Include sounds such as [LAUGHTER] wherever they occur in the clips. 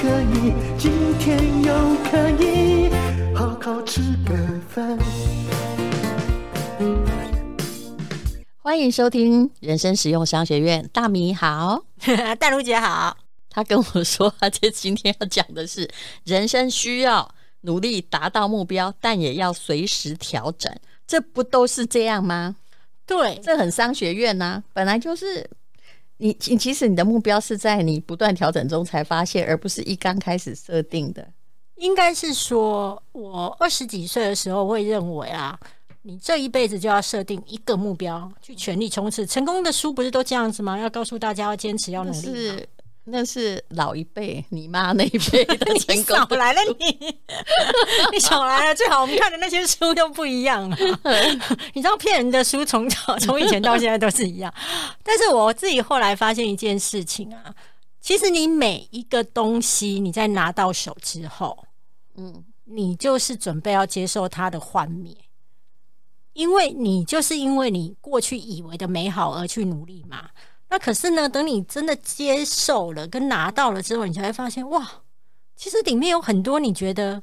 可以，今天又可以好好吃个饭。欢迎收听人生实用商学院，大米好，[LAUGHS] 淡如姐好。他跟我说，他这今天要讲的是人生需要努力达到目标，但也要随时调整，这不都是这样吗？对，这很商学院呐、啊，本来就是你，你其实你的目标是在你不断调整中才发现，而不是一刚开始设定的。应该是说，我二十几岁的时候会认为啊，你这一辈子就要设定一个目标，去全力冲刺。成功的书不是都这样子吗？要告诉大家要坚持，要努力。是。那是老一辈，你妈那一辈的成功。[LAUGHS] 你少来了你，[LAUGHS] 你少来了。最好我们看的那些书都不一样了 [LAUGHS] 你知道骗人的书从早从以前到现在都是一样。但是我自己后来发现一件事情啊，其实你每一个东西你在拿到手之后，嗯，你就是准备要接受它的幻灭，因为你就是因为你过去以为的美好而去努力嘛。那可是呢，等你真的接受了跟拿到了之后，你才会发现哇，其实里面有很多你觉得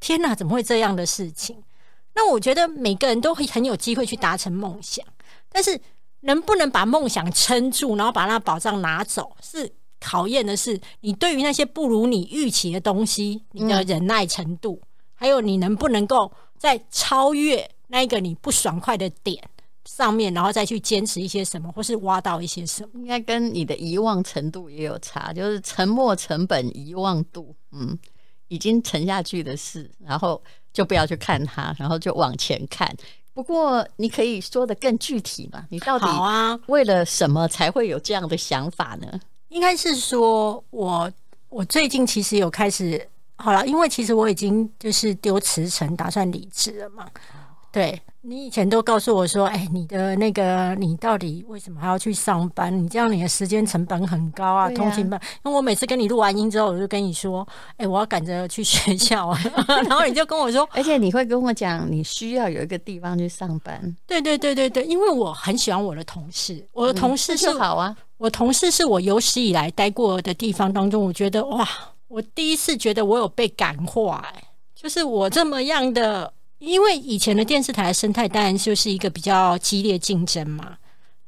天哪，怎么会这样的事情？那我觉得每个人都会很有机会去达成梦想，但是能不能把梦想撑住，然后把那宝藏拿走，是考验的是你对于那些不如你预期的东西，你的忍耐程度，嗯、还有你能不能够在超越那个你不爽快的点。上面，然后再去坚持一些什么，或是挖到一些什么，应该跟你的遗忘程度也有差，就是沉没成本、遗忘度，嗯，已经沉下去的事，然后就不要去看它，然后就往前看。不过你可以说的更具体嘛？你到底啊，为了什么才会有这样的想法呢？应该是说我我最近其实有开始好了，因为其实我已经就是丢辞呈，打算离职了嘛。对，你以前都告诉我说，哎，你的那个，你到底为什么还要去上班？你这样你的时间成本很高啊，通勤班。因为我每次跟你录完音之后，我就跟你说，哎，我要赶着去学校啊。[LAUGHS] 然后你就跟我说，而且你会跟我讲，你需要有一个地方去上班。对对对对对，因为我很喜欢我的同事，我的同事是、嗯、好啊，我同事是我有史以来待过的地方当中，我觉得哇，我第一次觉得我有被感化，哎，就是我这么样的。因为以前的电视台的生态当然就是一个比较激烈竞争嘛，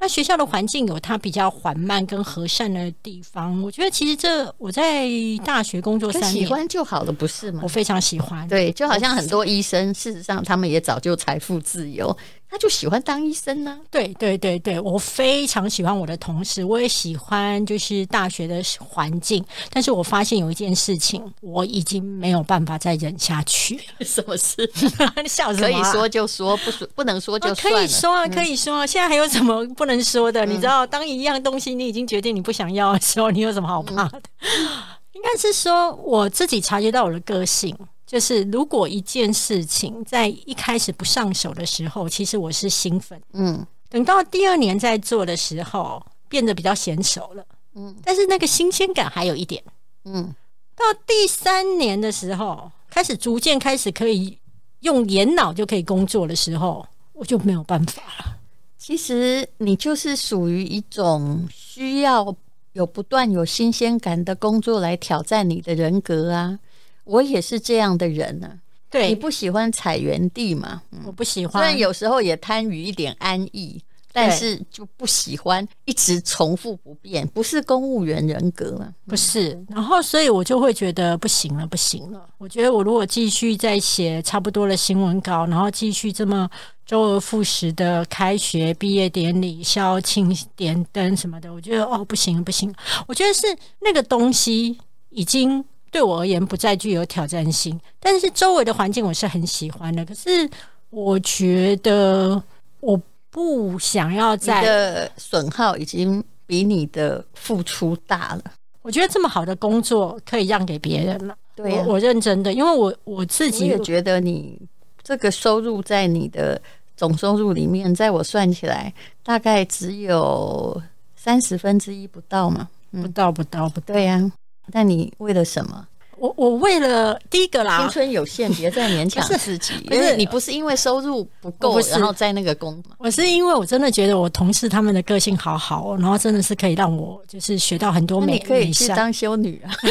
那学校的环境有它比较缓慢跟和善的地方。我觉得其实这我在大学工作三年，喜欢就好了，不是吗？我非常喜欢。对，就好像很多医生，事实上他们也早就财富自由。他就喜欢当医生呢、啊。对对对对，我非常喜欢我的同事，我也喜欢就是大学的环境。但是我发现有一件事情，我已经没有办法再忍下去了。[LAUGHS] 什么事？[LAUGHS] 你笑什么？可以说就说，不说不能说就。可以说啊，可以说啊。现在还有什么不能说的？嗯、你知道，当一样东西你已经决定你不想要的时候，你有什么好怕的？嗯、应该是说我自己察觉到我的个性。就是如果一件事情在一开始不上手的时候，其实我是兴奋，嗯，等到第二年在做的时候，变得比较娴熟了，嗯，但是那个新鲜感还有一点，嗯，到第三年的时候，开始逐渐开始可以用眼脑就可以工作的时候，我就没有办法了。其实你就是属于一种需要有不断有新鲜感的工作来挑战你的人格啊。我也是这样的人呢、啊。对，你不喜欢踩原地嘛？我不喜欢。虽然有时候也贪于一点安逸，但是就不喜欢一直重复不变。不是公务员人格嘛？不是。然后，所以我就会觉得不行了，不行了。我觉得我如果继续再写差不多的新闻稿，然后继续这么周而复始的开学、毕业典礼、校庆、点灯什么的，我觉得哦，不行不行。我觉得是那个东西已经。对我而言不再具有挑战性，但是周围的环境我是很喜欢的。可是我觉得我不想要再，你的损耗已经比你的付出大了。我觉得这么好的工作可以让给别人了。对、啊，我我认真的，因为我我自己也觉得你这个收入在你的总收入里面，在我算起来大概只有三十分之一不到嘛，不到不到不到。对呀、啊，但你为了什么？我我为了第一个啦，青春有限，别再勉强 [LAUGHS] 自己。因为你不是因为收入不够，然后在那个工，我是因为我真的觉得我同事他们的个性好好，然后真的是可以让我就是学到很多美。你可以去当修女啊！[LAUGHS]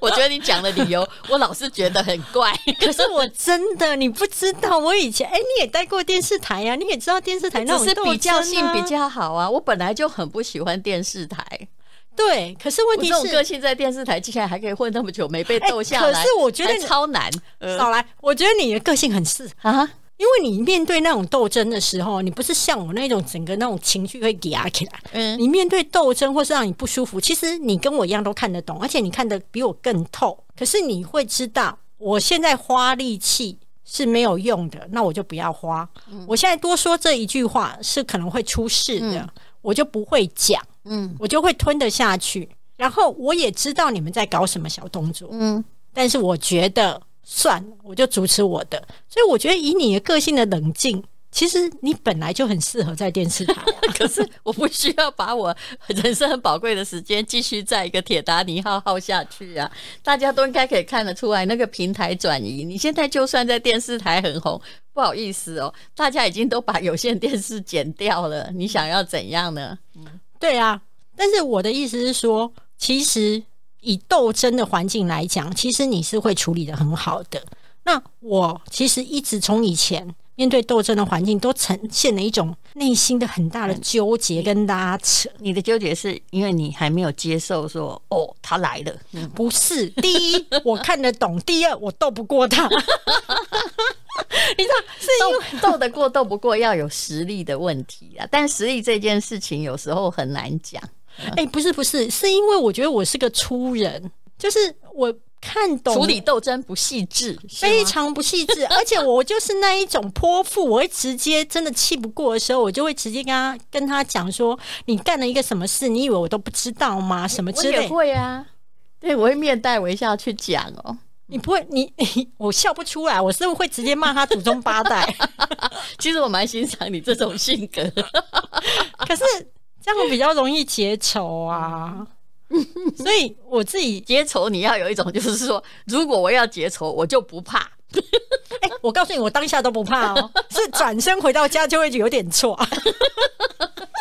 我觉得你讲的理由，我老是觉得很怪。可是我真的，你不知道，我以前哎，你也待过电视台呀、啊，你也知道电视台那种、啊、是比较性比较好啊。我本来就很不喜欢电视台。对，可是问题是，这种个性在电视台竟然还可以混那么久，没被斗下来。可是我觉得超难。少来，我觉得你的个性很适啊，因为你面对那种斗争的时候，你不是像我那种整个那种情绪会压起来。嗯，你面对斗争或是让你不舒服，其实你跟我一样都看得懂，而且你看得比我更透。可是你会知道，我现在花力气是没有用的，那我就不要花。我现在多说这一句话是可能会出事的，我就不会讲。嗯，我就会吞得下去，然后我也知道你们在搞什么小动作，嗯，但是我觉得算了，我就主持我的。所以我觉得以你的个性的冷静，其实你本来就很适合在电视台啊。[LAUGHS] 可是我不需要把我人生很宝贵的时间继续在一个铁达尼号耗下去啊！大家都应该可以看得出来，那个平台转移，你现在就算在电视台很红，不好意思哦，大家已经都把有线电视剪掉了，你想要怎样呢？嗯。对啊，但是我的意思是说，其实以斗争的环境来讲，其实你是会处理的很好的。那我其实一直从以前面对斗争的环境，都呈现了一种内心的很大的纠结跟拉扯。你的纠结是因为你还没有接受说，哦，他来了。嗯，不是，第一我看得懂，第二我斗不过他。[LAUGHS] 你知道是因为斗得过斗不过要有实力的问题啊，[LAUGHS] 但实力这件事情有时候很难讲。哎、欸，不是不是，是因为我觉得我是个粗人，就是我看懂处理斗争不细致，非常不细致，[LAUGHS] 而且我就是那一种泼妇，我会直接真的气不过的时候，我就会直接跟他跟他讲说，你干了一个什么事，你以为我都不知道吗？什么之类的。会啊，对，我会面带微笑去讲哦。你不会，你你我笑不出来，我是不是会直接骂他祖宗八代？[LAUGHS] 其实我蛮欣赏你这种性格，可是这样比较容易结仇啊。[LAUGHS] 所以我自己结仇，你要有一种就是说，如果我要结仇，我就不怕。哎、欸，我告诉你，我当下都不怕哦，是转身回到家就会有点错。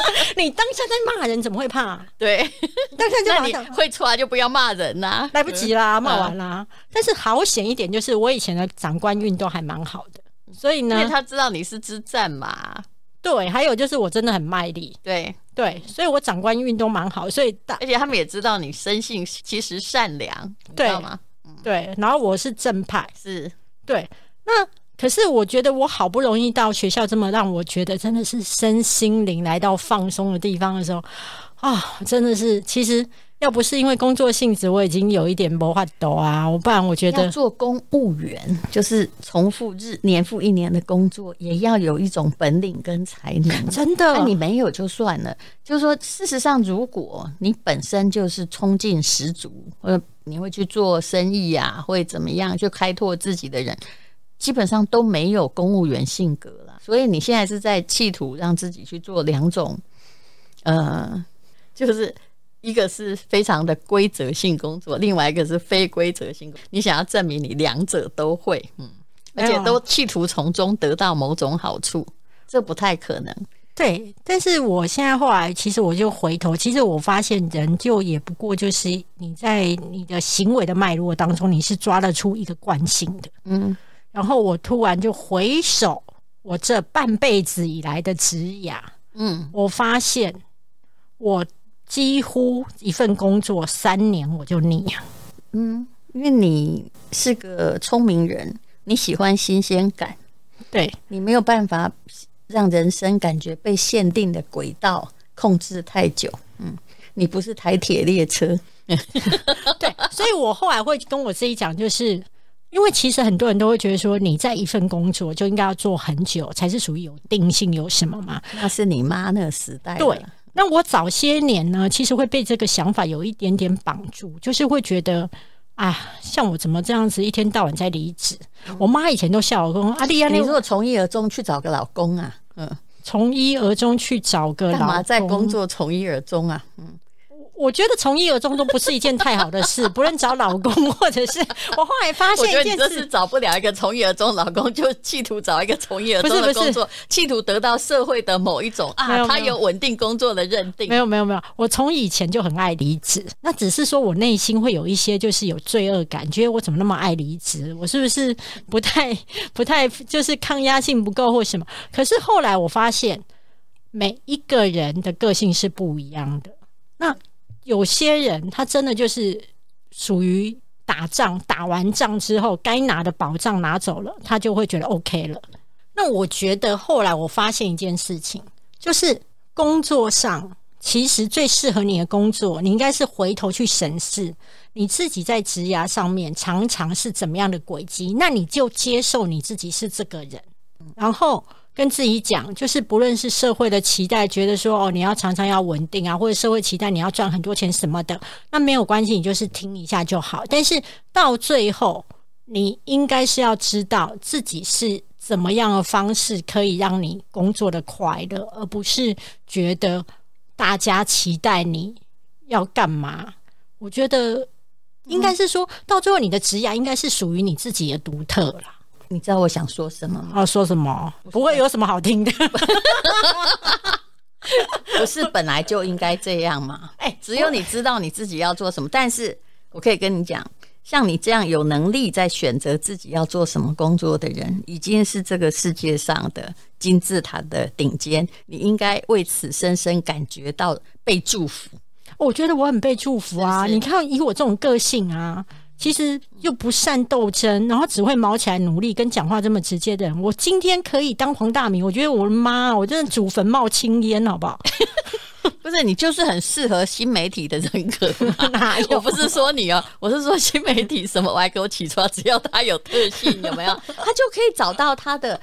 [LAUGHS] 你当下在骂人，怎么会怕？对，当下就那你会出来就不要骂人呐、啊，来不及啦，骂完啦。但是好险一点，就是我以前的长官运动还蛮好的，所以呢，因为他知道你是之战嘛。对，还有就是我真的很卖力，对对，所以我长官运都蛮好，所以大而且他们也知道你生性其实善良，对知道吗？对，然后我是正派，是对，那。可是我觉得我好不容易到学校这么让我觉得真的是身心灵来到放松的地方的时候啊，真的是其实要不是因为工作性质，我已经有一点没法抖啊，我不然我觉得做公务员就是重复日年复一年的工作，也要有一种本领跟才能，[LAUGHS] 真的。那你没有就算了，就是说事实上，如果你本身就是冲劲十足，呃，你会去做生意啊，会怎么样，就开拓自己的人。基本上都没有公务员性格了，所以你现在是在企图让自己去做两种，呃，[LAUGHS] 就是一个是非常的规则性工作，另外一个是非规则性工作。你想要证明你两者都会，嗯，而且都企图从中得到某种好处，这不太可能。对，但是我现在后来其实我就回头，其实我发现人就也不过就是你在你的行为的脉络当中，你是抓得出一个惯性的，嗯。然后我突然就回首我这半辈子以来的职涯，嗯，我发现我几乎一份工作三年我就腻了，嗯，因为你是个聪明人，你喜欢新鲜感，对，你没有办法让人生感觉被限定的轨道控制太久，嗯，你不是台铁列车，[LAUGHS] 对，所以我后来会跟我自己讲，就是。因为其实很多人都会觉得说，你在一份工作就应该要做很久，才是属于有定性，有什么嘛？那是你妈那个时代。对，那我早些年呢，其实会被这个想法有一点点绑住，就是会觉得啊，像我怎么这样子一天到晚在离职？嗯、我妈以前都笑我说：“阿丽亚，你如果从一而终去找个老公啊，嗯，从一而终去找个老公，干嘛在工作从一而终啊？”嗯。我觉得从一而终都不是一件太好的事，不论找老公或者是 [LAUGHS] 我后来发现一件事，是找不了一个从一而终老公，就企图找一个从一而终的工作，企图得到社会的某一种啊，他有稳定工作的认定。没有没有没有，我从以前就很爱离职，那只是说我内心会有一些就是有罪恶感，觉得我怎么那么爱离职？我是不是不太 [LAUGHS] 不太就是抗压性不够或什么？可是后来我发现每一个人的个性是不一样的，那。有些人他真的就是属于打仗，打完仗之后该拿的宝藏拿走了，他就会觉得 OK 了。那我觉得后来我发现一件事情，就是工作上其实最适合你的工作，你应该是回头去审视你自己在职涯上面常常是怎么样的轨迹，那你就接受你自己是这个人，然后。跟自己讲，就是不论是社会的期待，觉得说哦，你要常常要稳定啊，或者社会期待你要赚很多钱什么的，那没有关系，你就是听一下就好。但是到最后，你应该是要知道自己是怎么样的方式可以让你工作的快乐，而不是觉得大家期待你要干嘛。我觉得应该是说到最后，你的职业应该是属于你自己的独特啦。你知道我想说什么吗？啊，说什么？不会有什么好听的。[LAUGHS] 不是本来就应该这样吗？哎，只有你知道你自己要做什么。但是我可以跟你讲，像你这样有能力在选择自己要做什么工作的人，已经是这个世界上的金字塔的顶尖。你应该为此深深感觉到被祝福。我觉得我很被祝福啊！是是，你看，以我这种个性啊。其实又不善斗争，然后只会毛起来努力，跟讲话这么直接的人，我今天可以当黄大明，我觉得我的妈，我真的祖坟冒青烟，好不好？[LAUGHS] 不是你就是很适合新媒体的人格 [LAUGHS] 哪有？我不是说你哦，我是说新媒体什么我还给我起床，只要他有特性，有没有？[LAUGHS] 他就可以找到他的。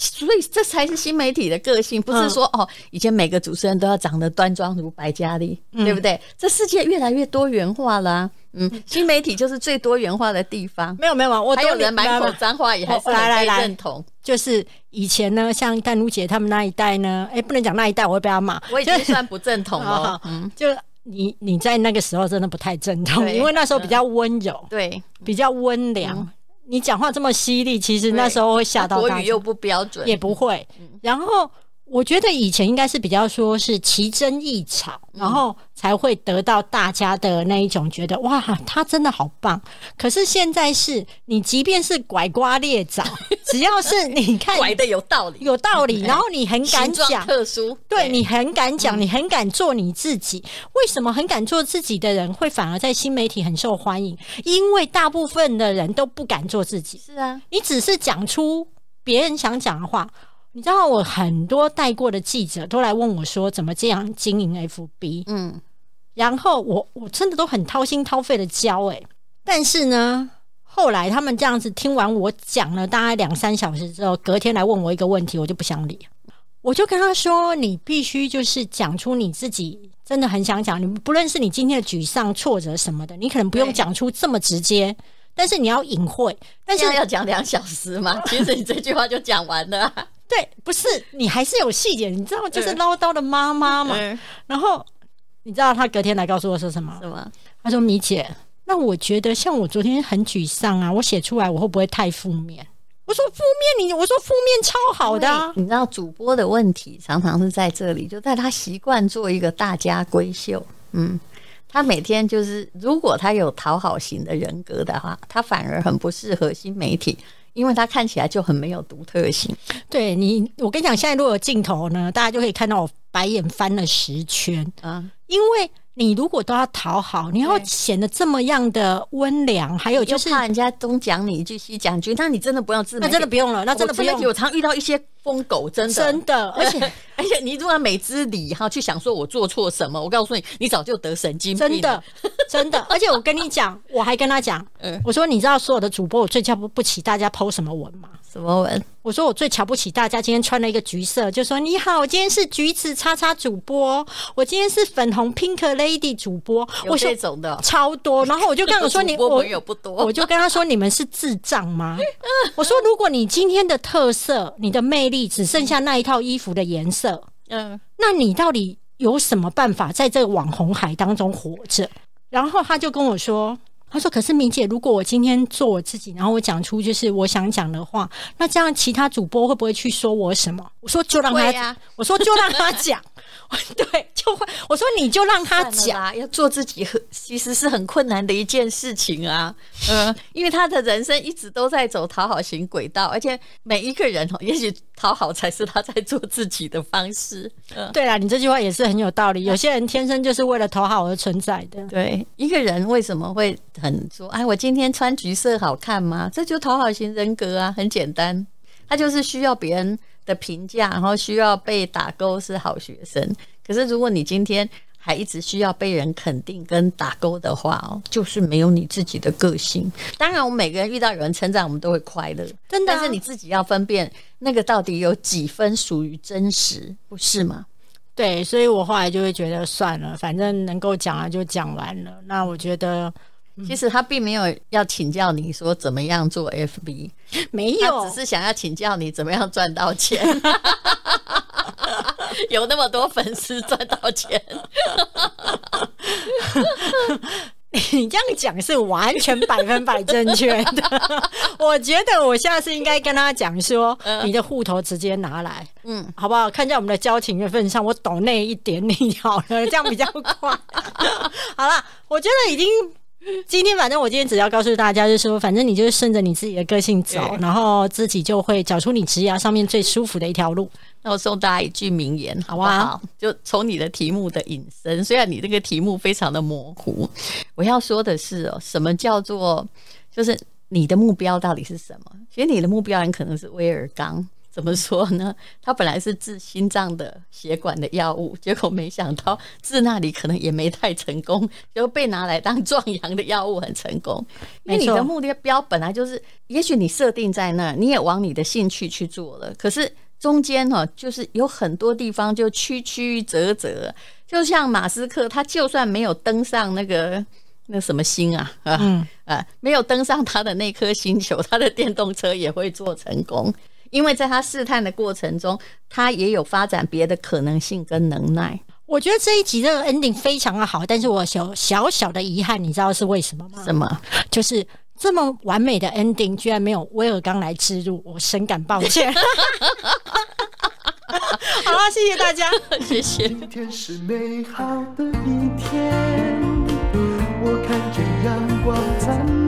所以这才是新媒体的个性，不是说、嗯、哦，以前每个主持人都要长得端庄如白嘉莉，嗯、对不对？这世界越来越多元化了、啊，嗯，新媒体就是最多元化的地方。没有没有，我还有人满口脏话，也还是来来认同。就是以前呢，像淡如姐他们那一代呢，哎，不能讲那一代，我会被他骂。我已经算不正统了，嗯，就你你在那个时候真的不太正统，因为那时候比较温柔，对，比较温良。嗯你讲话这么犀利，其实那时候会吓到大家。国语又不标准，也不会。然后。我觉得以前应该是比较说是奇珍异草，然后才会得到大家的那一种觉得哇，他真的好棒。可是现在是你即便是拐瓜裂枣，[LAUGHS] 只要是你看拐的有道理，有道理，然后你很敢讲，特殊，对，你很敢讲，你很敢做你自己。为什么很敢做自己的人会反而在新媒体很受欢迎？因为大部分的人都不敢做自己。是啊，你只是讲出别人想讲的话。你知道我很多带过的记者都来问我说，怎么这样经营 FB？嗯，然后我我真的都很掏心掏肺的教诶，但是呢，后来他们这样子听完我讲了大概两三小时之后，隔天来问我一个问题，我就不想理。我就跟他说，你必须就是讲出你自己真的很想讲，你不论是你今天的沮丧、挫折什么的，你可能不用讲出这么直接，但是你要隐晦。但是要讲两小时嘛？其实你这句话就讲完了。对，不是你还是有细节，你知道，就是唠叨的妈妈嘛。嗯、然后你知道他隔天来告诉我说什么？什么？他说：“米姐，那我觉得像我昨天很沮丧啊，我写出来我会不会太负面？”我说：“负面，你我说负面超好的、啊。”你知道主播的问题常常是在这里，就在他习惯做一个大家闺秀。嗯，他每天就是，如果他有讨好型的人格的话，他反而很不适合新媒体。因为它看起来就很没有独特性。对你，我跟你讲，现在如果有镜头呢，大家就可以看到我白眼翻了十圈啊，因为。你如果都要讨好，你要显得这么样的温良，还有就是怕人家东讲你一句西讲句，那你真的不要自那真的不用了，那真的不用。我常遇到一些疯狗，真的真的，而且 [LAUGHS] 而且你如果没知理哈，去想说我做错什么，我告诉你，你早就得神经病。真的真的，[LAUGHS] 而且我跟你讲，我还跟他讲，我说你知道所有的主播我最瞧不起大家 po 什么文吗？什么文？我说我最瞧不起大家今天穿了一个橘色，就说你好，我今天是橘子叉叉主播，我今天是粉红 Pink Lady 主播，我这种的超多。然后我就跟 [LAUGHS] 我说你我朋友不多，我就跟他说你们是智障吗？我说如果你今天的特色、你的魅力只剩下那一套衣服的颜色，嗯，那你到底有什么办法在这个网红海当中活着？然后他就跟我说。他说：“可是明姐，如果我今天做我自己，然后我讲出就是我想讲的话，那这样其他主播会不会去说我什么？”我说：“就让他讲。”我说：“就让他讲。” [LAUGHS] 对，就会我说你就让他讲，要做自己很 [LAUGHS] 其实是很困难的一件事情啊。嗯，[LAUGHS] 因为他的人生一直都在走讨好型轨道，而且每一个人哦，也许讨好才是他在做自己的方式。嗯，对啊，你这句话也是很有道理。有些人天生就是为了讨好而存在的。对，一个人为什么会很说哎，我今天穿橘色好看吗？这就讨好型人格啊，很简单，他就是需要别人的评价，然后需要被打勾是好学生。可是如果你今天还一直需要被人肯定跟打勾的话哦，就是没有你自己的个性。当然，我们每个人遇到有人称赞，我们都会快乐，真的啊。但是你自己要分辨那个到底有几分属于真实，不是吗？对，所以我后来就会觉得算了，反正能够讲了就讲完了。那我觉得。其实他并没有要请教你说怎么样做 FB，没有，只是想要请教你怎么样赚到钱。[LAUGHS] 有那么多粉丝赚到钱，你这样讲是完全百分百正确的。[LAUGHS] 我觉得我下次应该跟他讲说，你的户头直接拿来，嗯，好不好？看在我们的交情的份上，我抖那一点你好了，这样比较快。[LAUGHS] 好了，我觉得已经。今天反正我今天只要告诉大家，就是说，反正你就是顺着你自己的个性走，然后自己就会找出你职涯上面最舒服的一条路。那我送大家一句名言，好不好？就从你的题目的引申，虽然你这个题目非常的模糊，我要说的是哦，什么叫做就是你的目标到底是什么？其实你的目标很可能是威而钢。怎么说呢？[LAUGHS] 他本来是治心脏的血管的药物，结果没想到治那里可能也没太成功，就被拿来当壮阳的药物很成功。因为你的目标本来就是，也许你设定在那儿，你也往你的兴趣去做了，可是中间哈，就是有很多地方就曲曲折折。就像马斯克，他就算没有登上那个那什么星啊啊、嗯、啊，没有登上他的那颗星球，他的电动车也会做成功。因为在他试探的过程中，他也有发展别的可能性跟能耐。我觉得这一集这个 ending 非常的好，但是我小小小的遗憾，你知道是为什么吗？什么？就是这么完美的 ending 居然没有威尔刚来置入，我深感抱歉。[LAUGHS] 好了，谢谢大家，[LAUGHS] 谢谢。今天是美好的一天，我看见阳光灿烂。